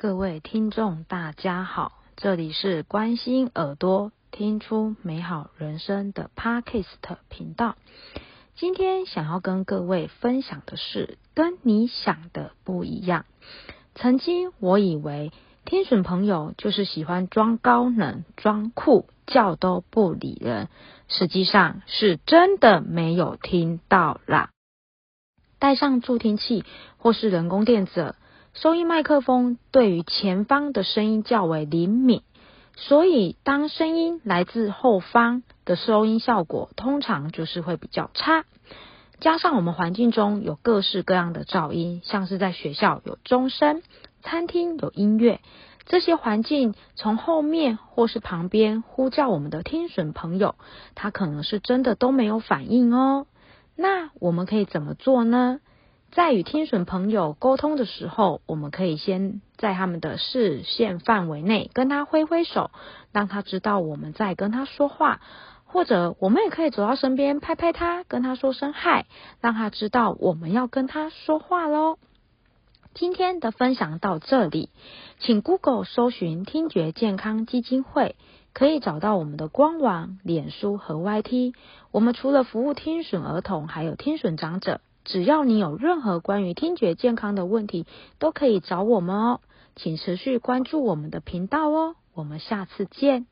各位听众，大家好，这里是关心耳朵听出美好人生的 Podcast 频道。今天想要跟各位分享的是，跟你想的不一样。曾经我以为听损朋友就是喜欢装高冷、装酷、叫都不理人，实际上是真的没有听到啦。带上助听器或是人工电子。收音麦克风对于前方的声音较为灵敏，所以当声音来自后方的收音效果通常就是会比较差。加上我们环境中有各式各样的噪音，像是在学校有钟声、餐厅有音乐，这些环境从后面或是旁边呼叫我们的听损朋友，他可能是真的都没有反应哦。那我们可以怎么做呢？在与听损朋友沟通的时候，我们可以先在他们的视线范围内跟他挥挥手，让他知道我们在跟他说话；或者我们也可以走到身边拍拍他，跟他说声嗨，让他知道我们要跟他说话喽。今天的分享到这里，请 Google 搜寻听觉健康基金会，可以找到我们的官网、脸书和 YT。我们除了服务听损儿童，还有听损长者。只要你有任何关于听觉健康的问题，都可以找我们哦，请持续关注我们的频道哦，我们下次见。